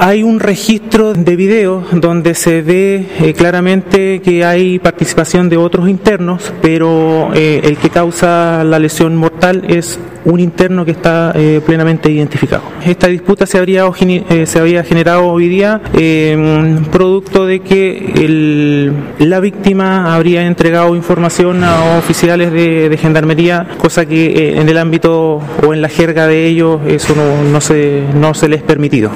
Hay un registro de video donde se ve eh, claramente que hay participación de otros internos, pero eh, el que causa la lesión mortal es un interno que está eh, plenamente identificado. Esta disputa se habría eh, se había generado hoy día em, producto de que el, la víctima habría entregado información a oficiales de, de gendarmería, cosa que eh, en el ámbito o en la jerga de ellos eso no, no, se, no se les permitido.